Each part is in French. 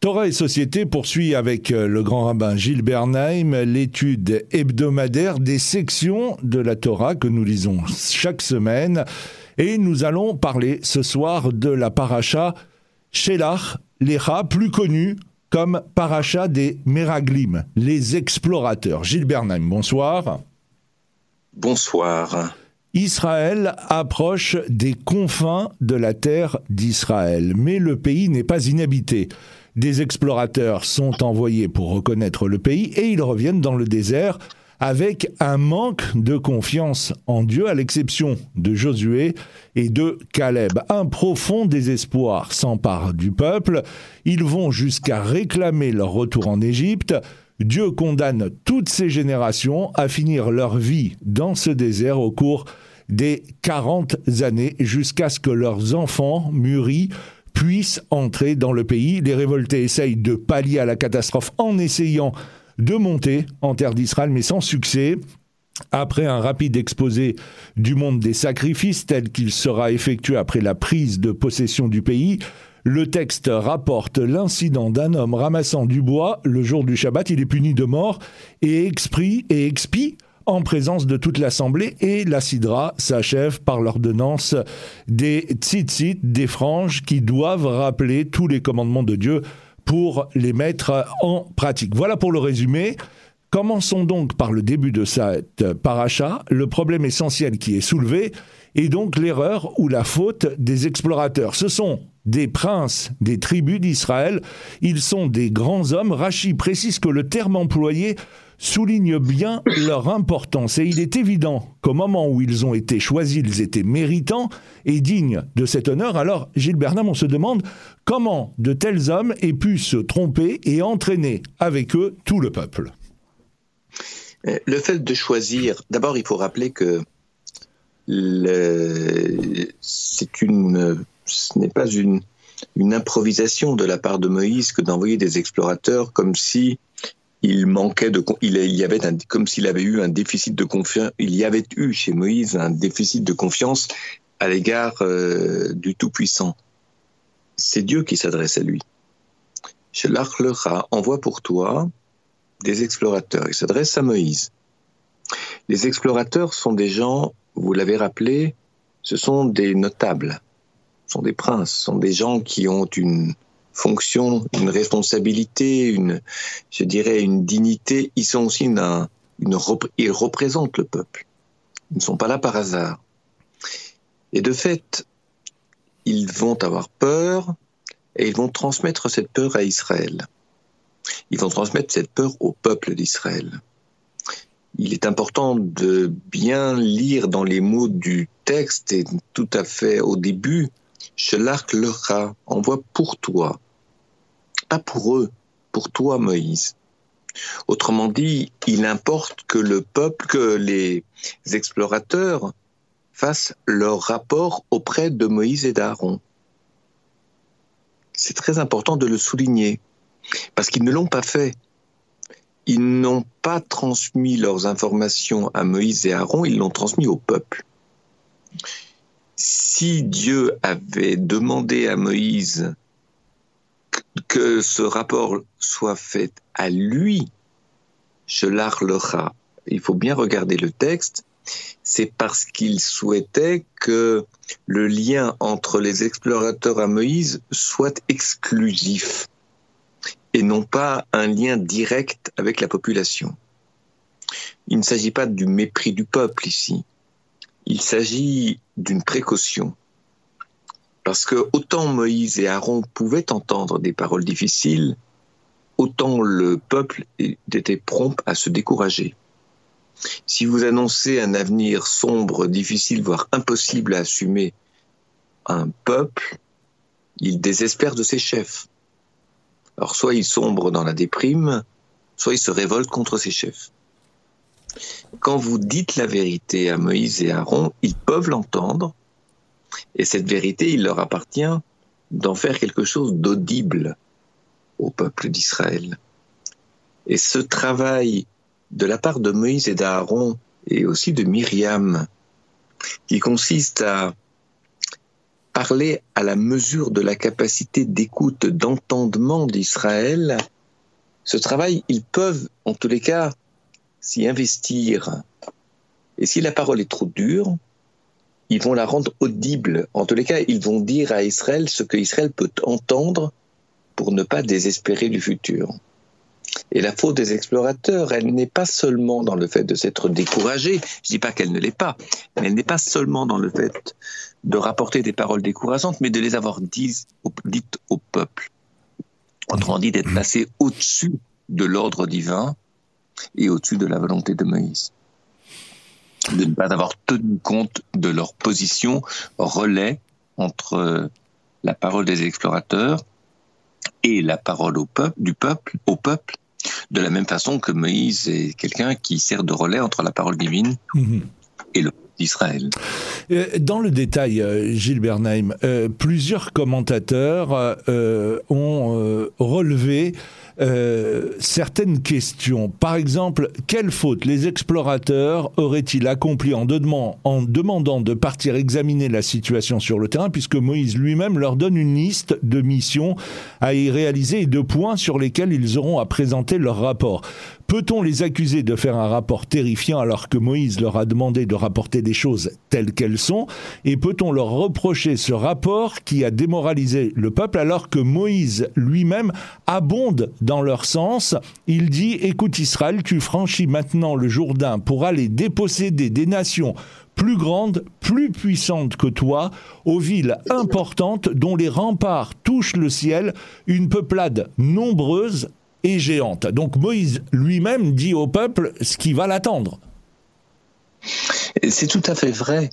Torah et Société poursuit avec euh, le grand rabbin Gilles Bernheim l'étude hebdomadaire des sections de la Torah que nous lisons chaque semaine. Et nous allons parler ce soir de la paracha Shelach Lecha, plus connue comme paracha des Meraglim, les explorateurs. Gilles Bernheim, bonsoir. Bonsoir. Israël approche des confins de la terre d'Israël, mais le pays n'est pas inhabité. Des explorateurs sont envoyés pour reconnaître le pays et ils reviennent dans le désert avec un manque de confiance en Dieu, à l'exception de Josué et de Caleb. Un profond désespoir s'empare du peuple. Ils vont jusqu'à réclamer leur retour en Égypte. Dieu condamne toutes ces générations à finir leur vie dans ce désert au cours des 40 années jusqu'à ce que leurs enfants mûris puissent entrer dans le pays. Les révoltés essayent de pallier à la catastrophe en essayant de monter en terre d'Israël, mais sans succès. Après un rapide exposé du monde des sacrifices tel qu'il sera effectué après la prise de possession du pays, le texte rapporte l'incident d'un homme ramassant du bois le jour du Shabbat. Il est puni de mort et et expie en présence de toute l'Assemblée et la Sidra s'achève par l'ordonnance des tzitzit, des franges qui doivent rappeler tous les commandements de Dieu pour les mettre en pratique. Voilà pour le résumé. Commençons donc par le début de cette paracha. Le problème essentiel qui est soulevé est donc l'erreur ou la faute des explorateurs. Ce sont des princes des tribus d'Israël. Ils sont des grands hommes. Rachi précise que le terme employé souligne bien leur importance. Et il est évident qu'au moment où ils ont été choisis, ils étaient méritants et dignes de cet honneur. Alors, Gilles Bernam, on se demande comment de tels hommes aient pu se tromper et entraîner avec eux tout le peuple. Euh, le fait de choisir, d'abord, il faut rappeler que c'est une, ce n'est pas une, une improvisation de la part de Moïse que d'envoyer des explorateurs comme si il manquait de, il, y avait comme s'il avait eu un déficit de confiance, il y avait eu chez Moïse un déficit de confiance à l'égard euh, du Tout-Puissant. C'est Dieu qui s'adresse à lui. Chez l'Archlecha envoie pour toi des explorateurs. Il s'adresse à Moïse. Les explorateurs sont des gens, vous l'avez rappelé, ce sont des notables, ce sont des princes, ce sont des gens qui ont une, fonction, une responsabilité, une, je dirais, une dignité. Ils sont aussi une, ils représentent le peuple. Ils ne sont pas là par hasard. Et de fait, ils vont avoir peur et ils vont transmettre cette peur à Israël. Ils vont transmettre cette peur au peuple d'Israël. Il est important de bien lire dans les mots du texte et tout à fait au début, l'arc le rat envoie pour toi pas pour eux, pour toi, Moïse. Autrement dit, il importe que le peuple, que les explorateurs fassent leur rapport auprès de Moïse et d'Aaron. C'est très important de le souligner, parce qu'ils ne l'ont pas fait. Ils n'ont pas transmis leurs informations à Moïse et Aaron, ils l'ont transmis au peuple. Si Dieu avait demandé à Moïse que ce rapport soit fait à lui, rat. il faut bien regarder le texte, c'est parce qu'il souhaitait que le lien entre les explorateurs à Moïse soit exclusif et non pas un lien direct avec la population. Il ne s'agit pas du mépris du peuple ici, il s'agit d'une précaution. Parce que autant Moïse et Aaron pouvaient entendre des paroles difficiles, autant le peuple était prompt à se décourager. Si vous annoncez un avenir sombre, difficile, voire impossible à assumer, un peuple, il désespère de ses chefs. Alors soit il sombre dans la déprime, soit il se révolte contre ses chefs. Quand vous dites la vérité à Moïse et Aaron, ils peuvent l'entendre, et cette vérité, il leur appartient d'en faire quelque chose d'audible au peuple d'Israël. Et ce travail de la part de Moïse et d'Aaron et aussi de Myriam, qui consiste à, parler à la mesure de la capacité d'écoute, d'entendement d'Israël, ce travail, ils peuvent, en tous les cas, s'y investir. Et si la parole est trop dure, ils vont la rendre audible. En tous les cas, ils vont dire à Israël ce que Israël peut entendre pour ne pas désespérer du futur. Et la faute des explorateurs, elle n'est pas seulement dans le fait de s'être découragés, je dis pas qu'elle ne l'est pas, mais elle n'est pas seulement dans le fait de rapporter des paroles décourageantes, mais de les avoir dites au peuple. Autrement dit, d'être placé au-dessus de l'ordre divin et au-dessus de la volonté de Moïse. De ne pas avoir tenu compte de leur position relais entre la parole des explorateurs et la parole au peuple, du peuple, au peuple, de la même façon que Moïse est quelqu'un qui sert de relais entre la parole divine mhm. et le d'Israël. Euh, dans le détail, euh, Gilles Bernheim, euh, plusieurs commentateurs ont relevé euh, certaines questions. Par exemple, quelle faute les explorateurs auraient-ils accompli en, en demandant de partir examiner la situation sur le terrain, puisque Moïse lui-même leur donne une liste de missions à y réaliser et de points sur lesquels ils auront à présenter leur rapport? Peut-on les accuser de faire un rapport terrifiant alors que Moïse leur a demandé de rapporter des choses telles qu'elles sont Et peut-on leur reprocher ce rapport qui a démoralisé le peuple alors que Moïse lui-même abonde dans leur sens? Il dit, écoute Israël, tu franchis maintenant le Jourdain pour aller déposséder des nations plus grandes, plus puissantes que toi, aux villes importantes dont les remparts touchent le ciel, une peuplade nombreuse et géante. Donc Moïse lui-même dit au peuple ce qui va l'attendre. C'est tout à fait vrai.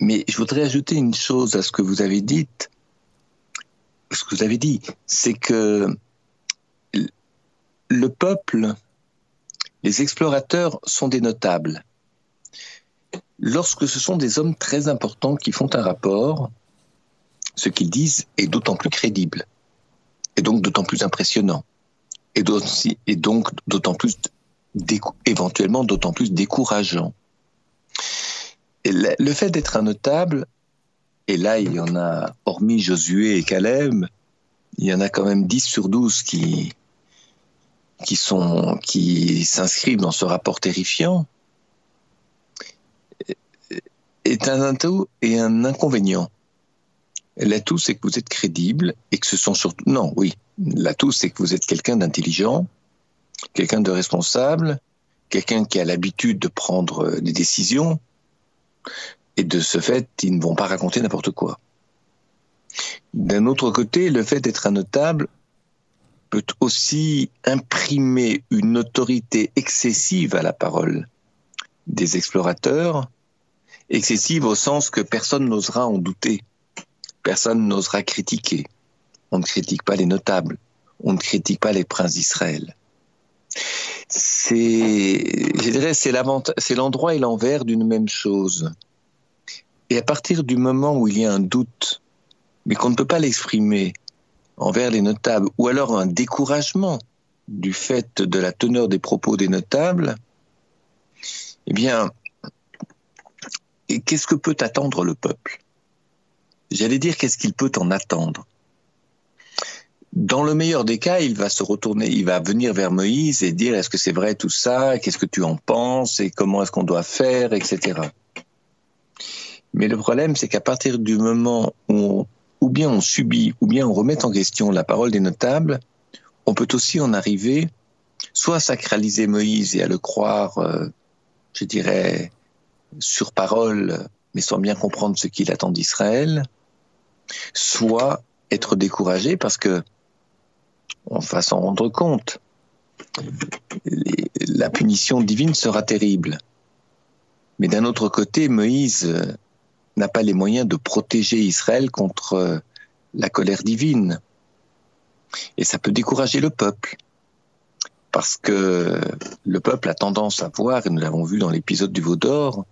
Mais je voudrais ajouter une chose à ce que vous avez dit. Ce que vous avez dit, c'est que le peuple, les explorateurs sont des notables. Lorsque ce sont des hommes très importants qui font un rapport, ce qu'ils disent est d'autant plus crédible et donc d'autant plus impressionnant, et, donc d'autant plus, éventuellement d'autant plus décourageant. Le fait d'être un notable, et là il y en a, hormis Josué et Caleb, il y en a quand même 10 sur 12 qui, qui sont, qui s'inscrivent dans ce rapport terrifiant, est un atout et un inconvénient. L'atout, c'est que vous êtes crédible et que ce sont surtout. Non, oui. L'atout, c'est que vous êtes quelqu'un d'intelligent, quelqu'un de responsable, quelqu'un qui a l'habitude de prendre euh, des décisions. Et de ce fait, ils ne vont pas raconter n'importe quoi. D'un autre côté, le fait d'être un notable peut aussi imprimer une autorité excessive à la parole des explorateurs, excessive au sens que personne n'osera en douter personne n'osera critiquer. On ne critique pas les notables, on ne critique pas les princes d'Israël. C'est, je dirais, c'est l'endroit et l'envers d'une même chose. Et à partir du moment où il y a un doute, mais qu'on ne peut pas l'exprimer envers les notables, ou alors un découragement du fait de la teneur des propos des notables, eh bien, qu'est-ce que peut attendre le peuple? J'allais dire qu'est-ce qu'il peut en attendre? Dans le meilleur des cas, il va se retourner, il va venir vers Moïse et dire est-ce que c'est vrai tout ça, qu'est-ce que tu en penses? Et comment est-ce qu'on doit faire, etc. Mais le problème, c'est qu'à partir du moment où ou bien on subit, ou bien on remet en question la parole des notables, on peut aussi en arriver soit à sacraliser Moïse et à le croire, euh, je dirais, sur parole, mais sans bien comprendre ce qu'il attend d'Israël, soit être découragé parce que on va s'en rendre compte. La punition divine sera terrible. Mais d'un autre côté, Moïse euh, n'a pas les moyens de protéger Israël contre euh, la colère divine. Et ça peut décourager le peuple. Parce que le peuple a tendance à voir, et nous l'avons vu dans l'épisode du veau d'or,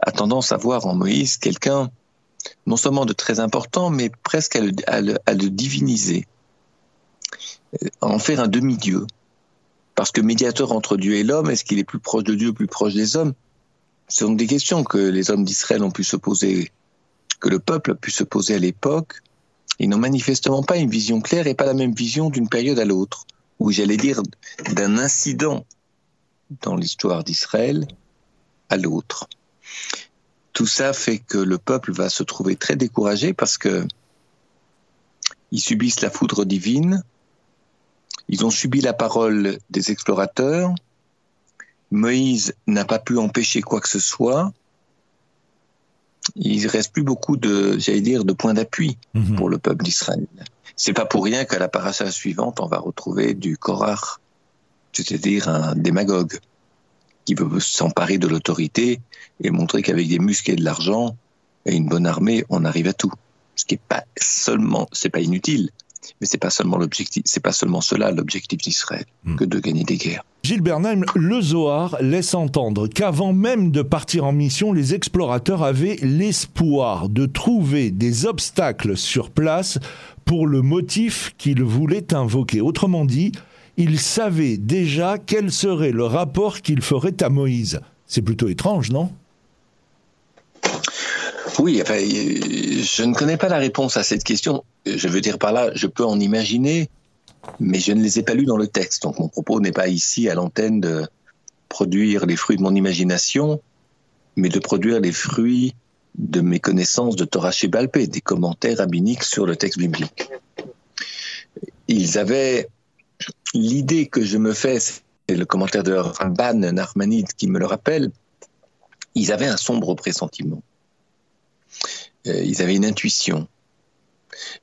a tendance à voir en Moïse quelqu'un non seulement de très important, mais presque à le, diviniser, euh, à en faire un demi-dieu. Parce que médiateur entre Dieu et l'homme, est-ce qu'il est plus proche de Dieu, plus proche des hommes? Ce sont des questions que les hommes d'Israël ont pu se poser que le peuple a pu se poser à l'époque, ils n'ont manifestement pas une vision claire et pas la même vision d'une période à l'autre, ou j'allais dire d'un incident dans l'histoire d'Israël à l'autre. Tout ça fait que le peuple va se trouver très découragé parce que ils subissent la foudre divine, ils ont subi la parole des explorateurs, Moïse n'a pas pu empêcher quoi que ce soit, il reste plus beaucoup de, j'allais dire, de points d'appui mhm. pour le peuple d'Israël. C'est pas pour rien qu'à la paracha suivante, on va retrouver du Korach, c'est-à-dire un démagogue qui veut s'emparer de l'autorité et montrer qu'avec des muscles et de l'argent et une bonne armée, on arrive à tout. Ce qui est pas seulement, c'est pas inutile, mais c'est pas seulement l'objectif, c'est pas seulement cela l'objectif d'Israël hmm. que de gagner des guerres. Gilles Bernheim, le Zohar laisse entendre qu'avant même de partir en mission, les explorateurs avaient l'espoir de trouver des obstacles sur place pour le motif qu'ils voulaient invoquer. Autrement dit, ils savaient déjà quel serait le rapport qu'ils feraient à Moïse. C'est plutôt étrange, non? Oui, enfin, je ne connais pas la réponse à cette question. Je veux dire par là, je peux en imaginer, mais je ne les ai pas lus dans le texte. Donc mon propos n'est pas ici à l'antenne de produire les fruits de mon imagination, mais de produire les fruits de mes connaissances de Torah Balpé, des commentaires rabbiniques sur le texte biblique. Ils avaient l'idée que je me fais, c'est le commentaire de Ramban Narmanide qui me le rappelle, ils avaient un sombre pressentiment. Euh, ils avaient une intuition.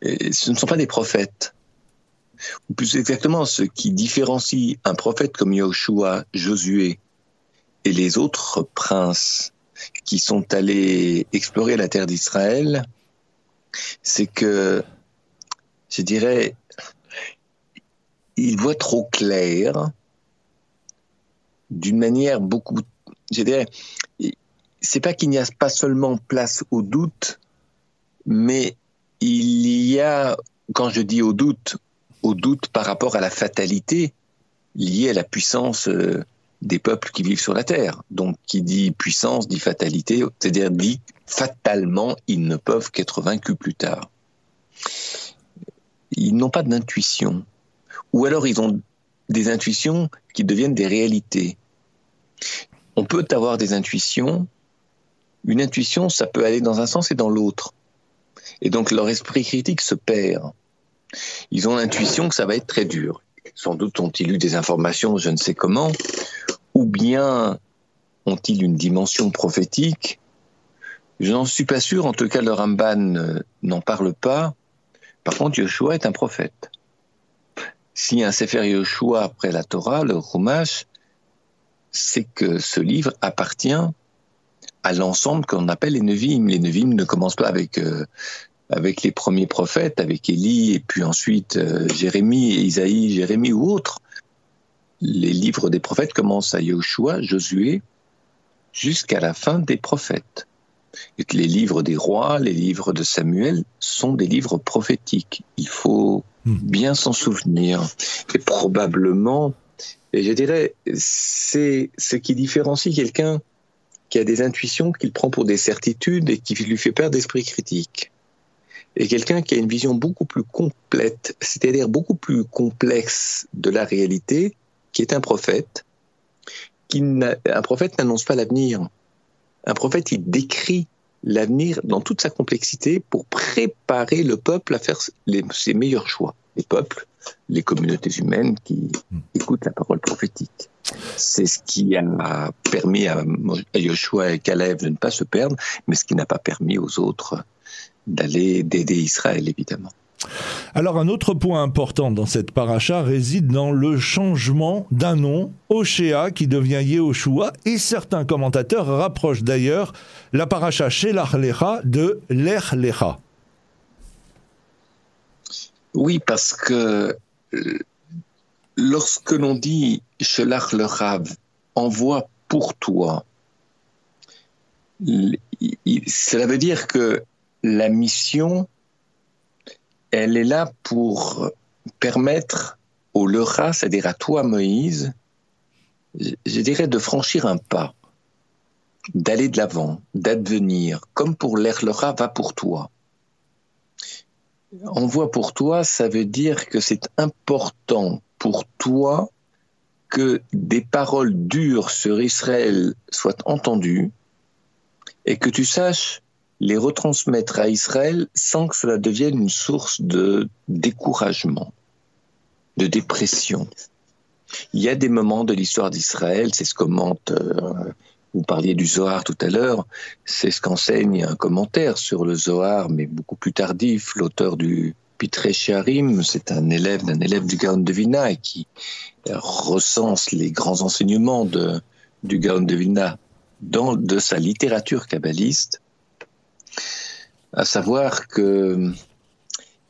ce ne sont pas des prophètes. Ou plus exactement, ce qui différencie un prophète comme Yahushua, Josué et les autres princes qui sont allés explorer la terre d'Israël, c'est que, je dirais, ils voient trop clair d'une manière beaucoup, je dirais, c'est pas qu'il n'y a pas seulement place au doute, mais il y a, quand je dis au doute, au doute par rapport à la fatalité liée à la puissance euh, des peuples qui vivent sur la terre. Donc, qui dit puissance dit fatalité, c'est-à-dire dit fatalement, ils ne peuvent qu'être vaincus plus tard. Ils n'ont pas d'intuition. Ou alors ils ont des intuitions qui deviennent des réalités. On peut avoir des intuitions. Une intuition, ça peut aller dans un sens et dans l'autre. Et donc leur esprit critique se perd. Ils ont l'intuition que ça va être très dur. Sans doute ont-ils eu des informations, je ne sais comment, ou bien ont-ils une dimension prophétique Je n'en suis pas sûr, en tout cas le Ramban euh, n'en parle pas. Par contre, Yoshua est un prophète. Si un Sefer Yoshua après la Torah, le Chumash, c'est que ce livre appartient à l'ensemble qu'on appelle les Nevim. Les Nevim ne commencent pas avec euh, les premiers prophètes, avec Élie, et puis ensuite euh, Jérémie, Isaïe, Jérémie ou autres. Les livres des prophètes commencent à Yahushua, Josué, jusqu'à la fin des prophètes. Les livres des rois, les livres de Samuel sont des livres prophétiques. Il faut hmm. bien s'en souvenir. Et probablement, et je dirais, c'est ce qui différencie quelqu'un qui a des intuitions qu'il prend pour des certitudes et qui lui fait perdre d'esprit critique et quelqu'un qui a une vision beaucoup plus complète, c'est-à-dire beaucoup plus complexe de la réalité, qui est un prophète. Qui un prophète n'annonce pas l'avenir. Un prophète, il décrit l'avenir dans toute sa complexité pour préparer le peuple à faire ses meilleurs choix. Les peuples, les communautés humaines qui écoutent la parole prophétique. C'est ce qui a permis à Joshua et Caleb de ne pas se perdre, mais ce qui n'a pas permis aux autres d'aller d'aider Israël, évidemment. Alors un autre point important dans cette paracha réside dans le changement d'un nom, Oshéa, qui devient Yehoshua, et certains commentateurs rapprochent d'ailleurs la paracha Shelach Lecha de Lech Lecha. Oui, parce que euh, lorsque l'on dit Shelach Lecha, envoie pour toi, cela veut dire que la mission, elle est là pour permettre au Leura, c'est-à-dire à toi Moïse, je dirais de franchir un pas. d'aller de l'avant, d'advenir, comme pour l'Erlera va pour toi. Envoie pour toi, ça veut dire que c'est important pour toi que des paroles dures sur Israël soient entendues et que tu saches les retransmettre à Israël sans que cela devienne une source de découragement, de dépression. Il y a des moments de l'histoire d'Israël, c'est ce commente, euh, vous parliez du Zohar tout à l'heure, c'est ce qu'enseigne un commentaire sur le Zohar, mais beaucoup plus tardif, l'auteur du Pitre Sharim, c'est un élève d'un élève du Gaon de Vina et qui recense les grands enseignements de, du Gaon de Vina dans de sa littérature kabbaliste, à savoir que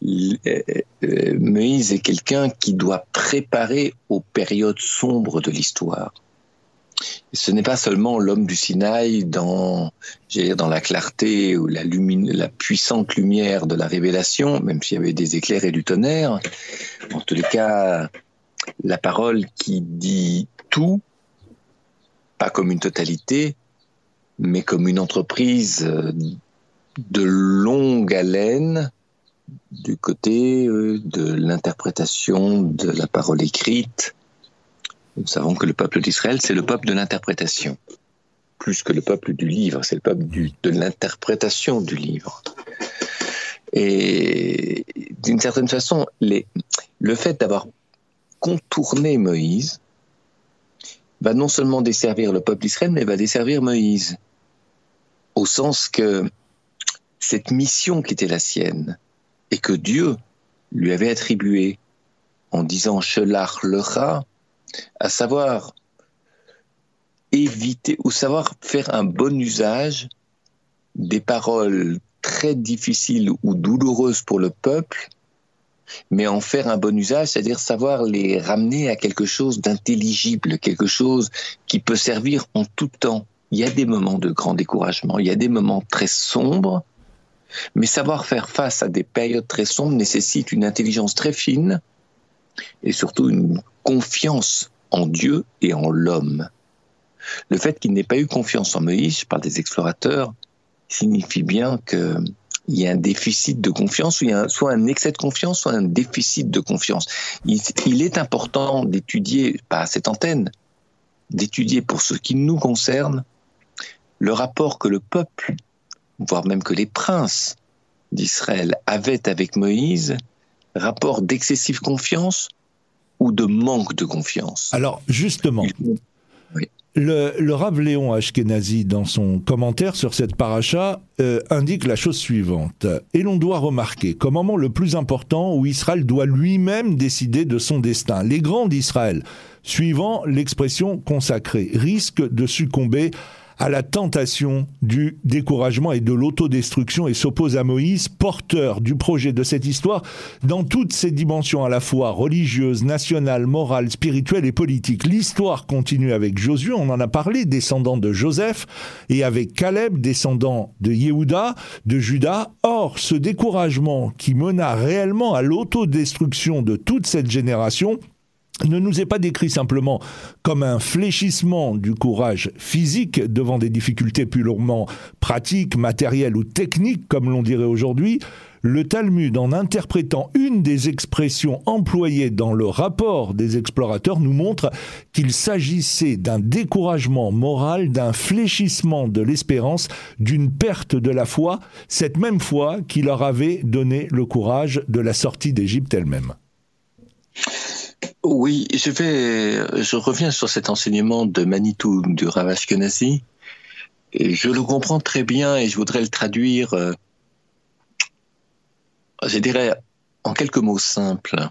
euh, Moïse est quelqu'un qui doit préparer aux périodes sombres de l'histoire. Ce n'est pas seulement l'homme du Sinaï dans, dans la clarté ou la, la puissante lumière de la révélation, même s'il y avait des éclairs et du tonnerre. En tous les cas, la parole qui dit tout, pas comme une totalité, mais comme une entreprise euh, de longue haleine du côté euh, de l'interprétation de la parole écrite. Nous savons que le peuple d'Israël, c'est le peuple de l'interprétation, plus que le peuple du livre, c'est le peuple de l'interprétation du livre. Et d'une certaine façon, le fait d'avoir contourné Moïse va non seulement desservir le peuple d'Israël, mais va desservir Moïse. Au sens que cette mission qui était la sienne, et que Dieu lui avait attribué en disant Shelach rat, à savoir éviter ou savoir faire un bon usage des paroles très difficiles ou douloureuses pour le peuple, mais en faire un bon usage, c'est-à-dire savoir les ramener à quelque chose d'intelligible, quelque chose qui peut servir en tout temps. Il y a des moments de grand découragement, il y a des moments très sombres, mais savoir faire face à des périodes très sombres nécessite une intelligence très fine et surtout une confiance en Dieu et en l'homme. Le fait qu'il n'ait pas eu confiance en Moïse par des explorateurs signifie bien qu'il y a un déficit de confiance, soit un excès de confiance, soit un déficit de confiance. Il, il est important d'étudier, pas à cette antenne, d'étudier pour ce qui nous concerne, le rapport que le peuple voire même que les princes d'Israël avaient avec Moïse, rapport d'excessive confiance ou de manque de confiance Alors justement, le, le Rav Léon Ashkenazi, dans son commentaire sur cette paracha, euh, indique la chose suivante. Et l'on doit remarquer qu'au moment le plus important où Israël doit lui-même décider de son destin, les grands d'Israël, suivant l'expression consacrée, risquent de succomber à la tentation du découragement et de l'autodestruction et s'oppose à Moïse, porteur du projet de cette histoire dans toutes ses dimensions à la fois religieuses, nationales, morales, spirituelles et politiques. L'histoire continue avec Josué, on en a parlé, descendant de Joseph, et avec Caleb, descendant de Yehuda, de Judas. Or, ce découragement qui mena réellement à l'autodestruction de toute cette génération ne nous est pas décrit simplement comme un fléchissement du courage physique devant des difficultés purement pratiques, matérielles ou techniques, comme l'on dirait aujourd'hui, le Talmud, en interprétant une des expressions employées dans le rapport des explorateurs, nous montre qu'il s'agissait d'un découragement moral, d'un fléchissement de l'espérance, d'une perte de la foi, cette même foi qui leur avait donné le courage de la sortie d'Égypte elle-même. Oui, je vais, je reviens sur cet enseignement de Manitou du Rav Ashkenazi. Et je le comprends très bien et je voudrais le traduire, euh, je dirais, en quelques mots simples.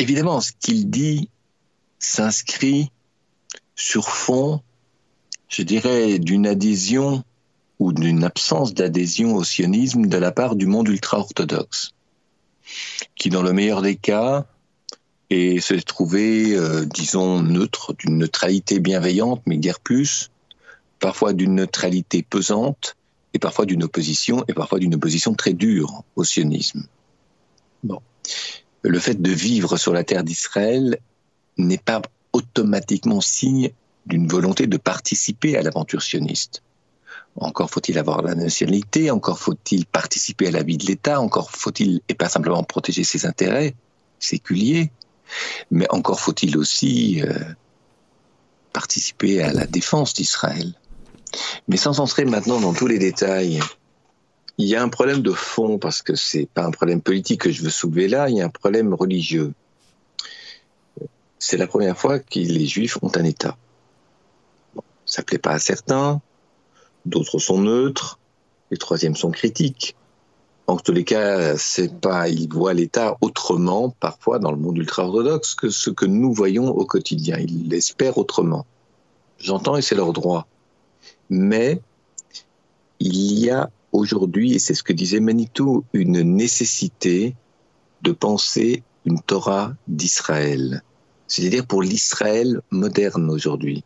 Évidemment, ce qu'il dit s'inscrit sur fond, je dirais, d'une adhésion ou d'une absence d'adhésion au sionisme de la part du monde ultra-orthodoxe qui dans le meilleur des cas et se trouver, euh, disons, neutre, d'une neutralité bienveillante, mais guère plus, parfois d'une neutralité pesante, et parfois d'une opposition, et parfois d'une opposition très dure au sionisme. Le fait de vivre sur la terre d'Israël n'est pas automatiquement signe d'une volonté de participer à l'aventure sioniste. Encore faut-il avoir la nationalité, encore faut-il participer à la vie de l'État, encore faut-il, et pas simplement protéger ses intérêts séculiers, mais encore faut-il aussi euh, participer à la défense d'Israël. Mais sans entrer maintenant dans tous les détails, il y a un problème de fond, parce que c'est pas un problème politique que je veux soulever là, il y a un problème religieux. C'est la première fois que les Juifs ont un État. Bon, ça plaît pas à certains, d'autres sont neutres, les troisièmes sont critiques. En tous les cas, c'est pas, ils voient l'État autrement, parfois dans le monde ultra-orthodoxe, que ce que nous voyons au quotidien. Ils l'espèrent autrement. J'entends et c'est leur droit. Mais il y a aujourd'hui, et c'est ce que disait Manitou, une nécessité de penser une Torah d'Israël. C'est-à-dire pour l'Israël moderne aujourd'hui.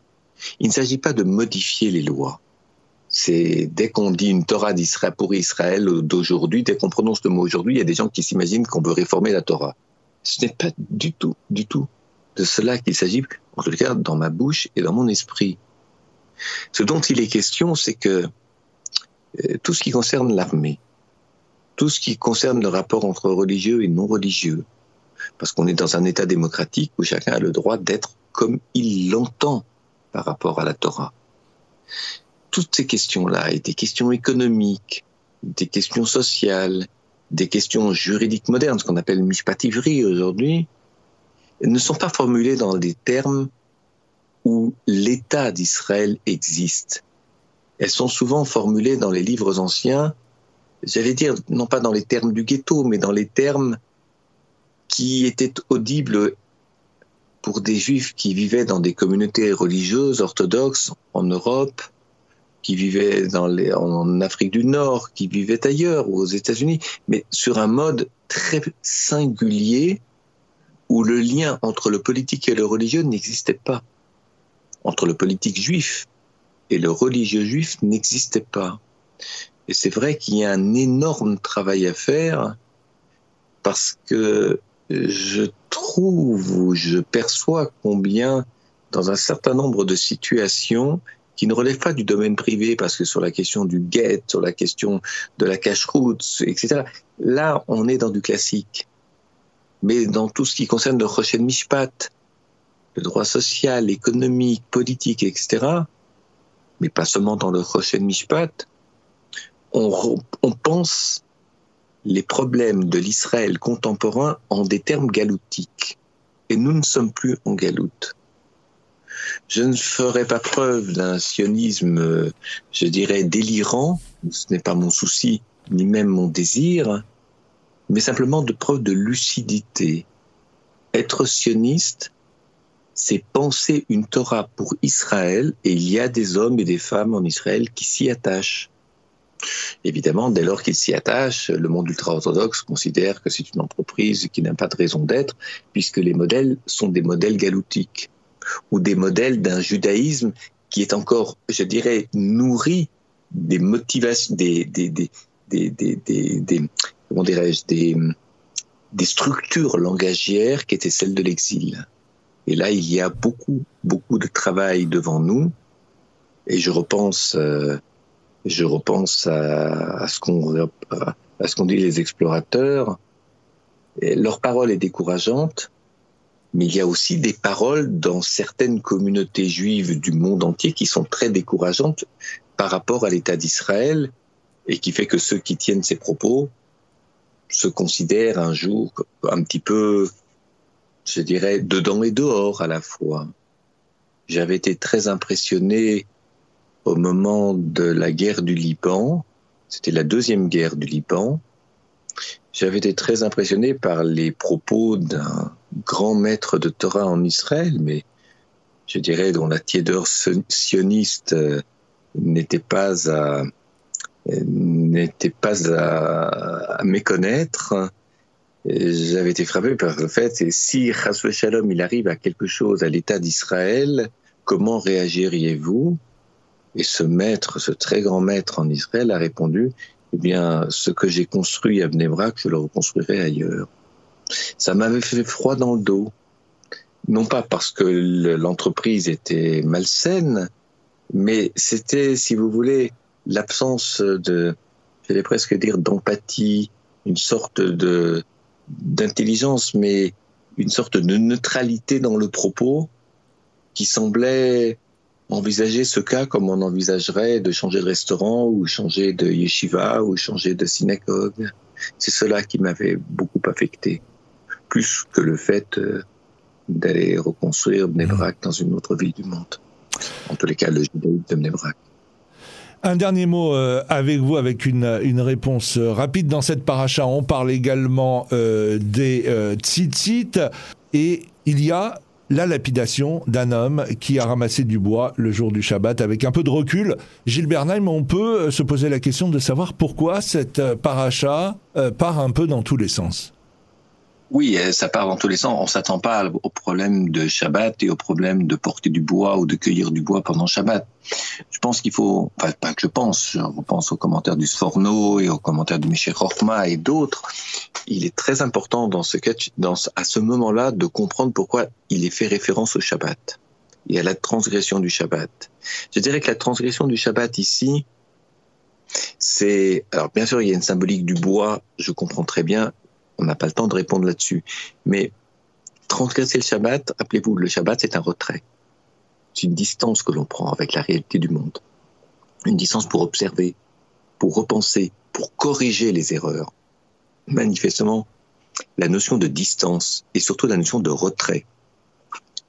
Il ne s'agit pas de modifier les lois c'est dès qu'on dit une Torah d'Israël pour Israël d'aujourd'hui, dès qu'on prononce le mot aujourd'hui, il y a des gens qui s'imaginent qu'on veut réformer la Torah. Ce n'est pas du tout, du tout de cela qu'il s'agit, en tout cas dans ma bouche et dans mon esprit. Ce dont il est question, c'est que euh, tout ce qui concerne l'armée, tout ce qui concerne le rapport entre religieux et non religieux, parce qu'on est dans un État démocratique où chacun a le droit d'être comme il l'entend par rapport à la Torah toutes ces questions-là, et des questions économiques, des questions sociales, des questions juridiques modernes, ce qu'on appelle mishpativri aujourd'hui, ne sont pas formulées dans des termes où l'État d'Israël existe. Elles sont souvent formulées dans les livres anciens, j'allais dire, non pas dans les termes du ghetto, mais dans les termes qui étaient audibles pour des juifs qui vivaient dans des communautés religieuses orthodoxes en Europe, qui vivaient en Afrique du Nord, qui vivaient ailleurs aux États-Unis, mais sur un mode très singulier où le lien entre le politique et le religieux n'existait pas. Entre le politique juif et le religieux juif n'existait pas. Et c'est vrai qu'il y a un énorme travail à faire parce que je trouve ou je perçois combien dans un certain nombre de situations, qui ne relève pas du domaine privé, parce que sur la question du guet, sur la question de la cache-route, etc., là, on est dans du classique. Mais dans tout ce qui concerne le Rochen Mishpat, le droit social, économique, politique, etc., mais pas seulement dans le Rochen Mishpat, on, on pense les problèmes de l'Israël contemporain en des termes galoutiques. Et nous ne sommes plus en galoute. Je ne ferai pas preuve d'un sionisme, je dirais, délirant, ce n'est pas mon souci, ni même mon désir, mais simplement de preuve de lucidité. Être sioniste, c'est penser une Torah pour Israël, et il y a des hommes et des femmes en Israël qui s'y attachent. Évidemment, dès lors qu'ils s'y attachent, le monde ultra-orthodoxe considère que c'est une entreprise qui n'a pas de raison d'être, puisque les modèles sont des modèles galoutiques ou des modèles d'un judaïsme qui est encore, je dirais, nourri des motivations, des, des, des, des, comment dirais-je, des, des structures langagières qui étaient celles de l'exil. Et là, il y a beaucoup, beaucoup de travail devant nous. Et je repense, euh, je repense à, ce qu'on à ce qu'on dit les explorateurs. Leur parole est décourageante, mais il y a aussi des paroles dans certaines communautés juives du monde entier qui sont très décourageantes par rapport à l'État d'Israël et qui fait que ceux qui tiennent ces propos se considèrent un jour un petit peu, je dirais, dedans et dehors à la fois. J'avais été très impressionné au moment de la guerre du Liban, c'était la deuxième guerre du Liban, j'avais été très impressionné par les propos d'un grand maître de Torah en Israël, mais je dirais dont la tiédeur sioniste euh, n'était pas à n'était pas à, méconnaître. J'avais été frappé par le fait, et si Chaswe Shalom il arrive à quelque chose à l'État d'Israël, comment réagiriez-vous? Et ce maître, ce très grand maître en Israël a répondu, eh bien, ce que j'ai construit à Bnebrak, je le reconstruirai ailleurs. Ça m'avait fait froid dans le dos. non pas parce que l'entreprise était malsaine, mais c'était, si vous voulez, l'absence de, j'allais presque dire, d'empathie, une sorte de d'intelligence, mais une sorte de neutralité dans le propos qui semblait envisager ce cas comme on envisagerait de changer de restaurant ou changer de yeshiva ou changer de synagogue. C'est cela qui m'avait beaucoup affecté, plus que le fait euh, d'aller reconstruire Bnebrak dans une autre ville du monde. En tous les cas, le judaïsme de Bnebrak. Un dernier mot euh, avec vous, avec une, réponse euh, rapide. Dans cette paracha, on parle également des tzitzit et il y a la lapidation d'un homme qui a ramassé du bois le jour du Shabbat avec un peu de recul. Gilles Bernheim, on peut se poser la question de savoir pourquoi cette paracha part un peu dans tous les sens. Oui, ça part dans tous les sens. On s'attend pas au problème de Shabbat et au problème de porter du bois ou de cueillir du bois pendant Shabbat. Je pense qu'il faut, enfin pas que je pense, je pense aux commentaires du Sforno et aux commentaires de Michel Rochma et d'autres. Il est très important dans ce cas, dans, à ce moment-là, de comprendre pourquoi il est fait référence au Shabbat et à la transgression du Shabbat. Je dirais que la transgression du Shabbat ici, c'est, alors bien sûr, il y a une symbolique du bois, je comprends très bien, on n'a pas le temps de répondre là-dessus. Mais transgresser le Shabbat, rappelez-vous, le Shabbat, c'est un retrait. C'est une distance que l'on prend avec la réalité du monde. Une distance pour observer, pour repenser, pour corriger les erreurs. Manifestement, la notion de distance et surtout la notion de retrait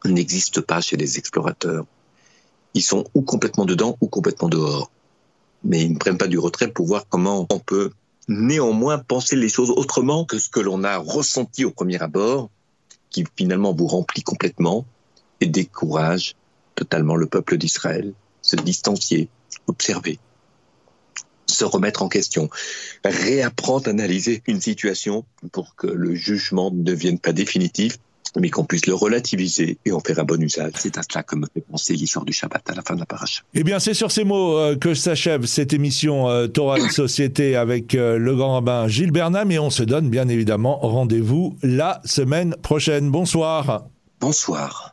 n'existe pas chez les explorateurs. Ils sont ou complètement dedans ou complètement dehors. Mais ils ne prennent pas du retrait pour voir comment on peut néanmoins penser les choses autrement que ce que l'on a ressenti au premier abord, qui finalement vous remplit complètement et décourage totalement le peuple d'Israël, se distancier, observer, se remettre en question, réapprendre à analyser une situation pour que le jugement ne devienne pas définitif, mais qu'on puisse le relativiser et en faire un bon usage. C'est à cela que me fait penser l'histoire du Shabbat à la fin de la paracha. Eh bien, c'est sur ces mots euh, que s'achève cette émission euh, Torah et Société avec euh, le grand rabbin Gilles Bernam et on se donne bien évidemment rendez-vous la semaine prochaine. Bonsoir. Bonsoir.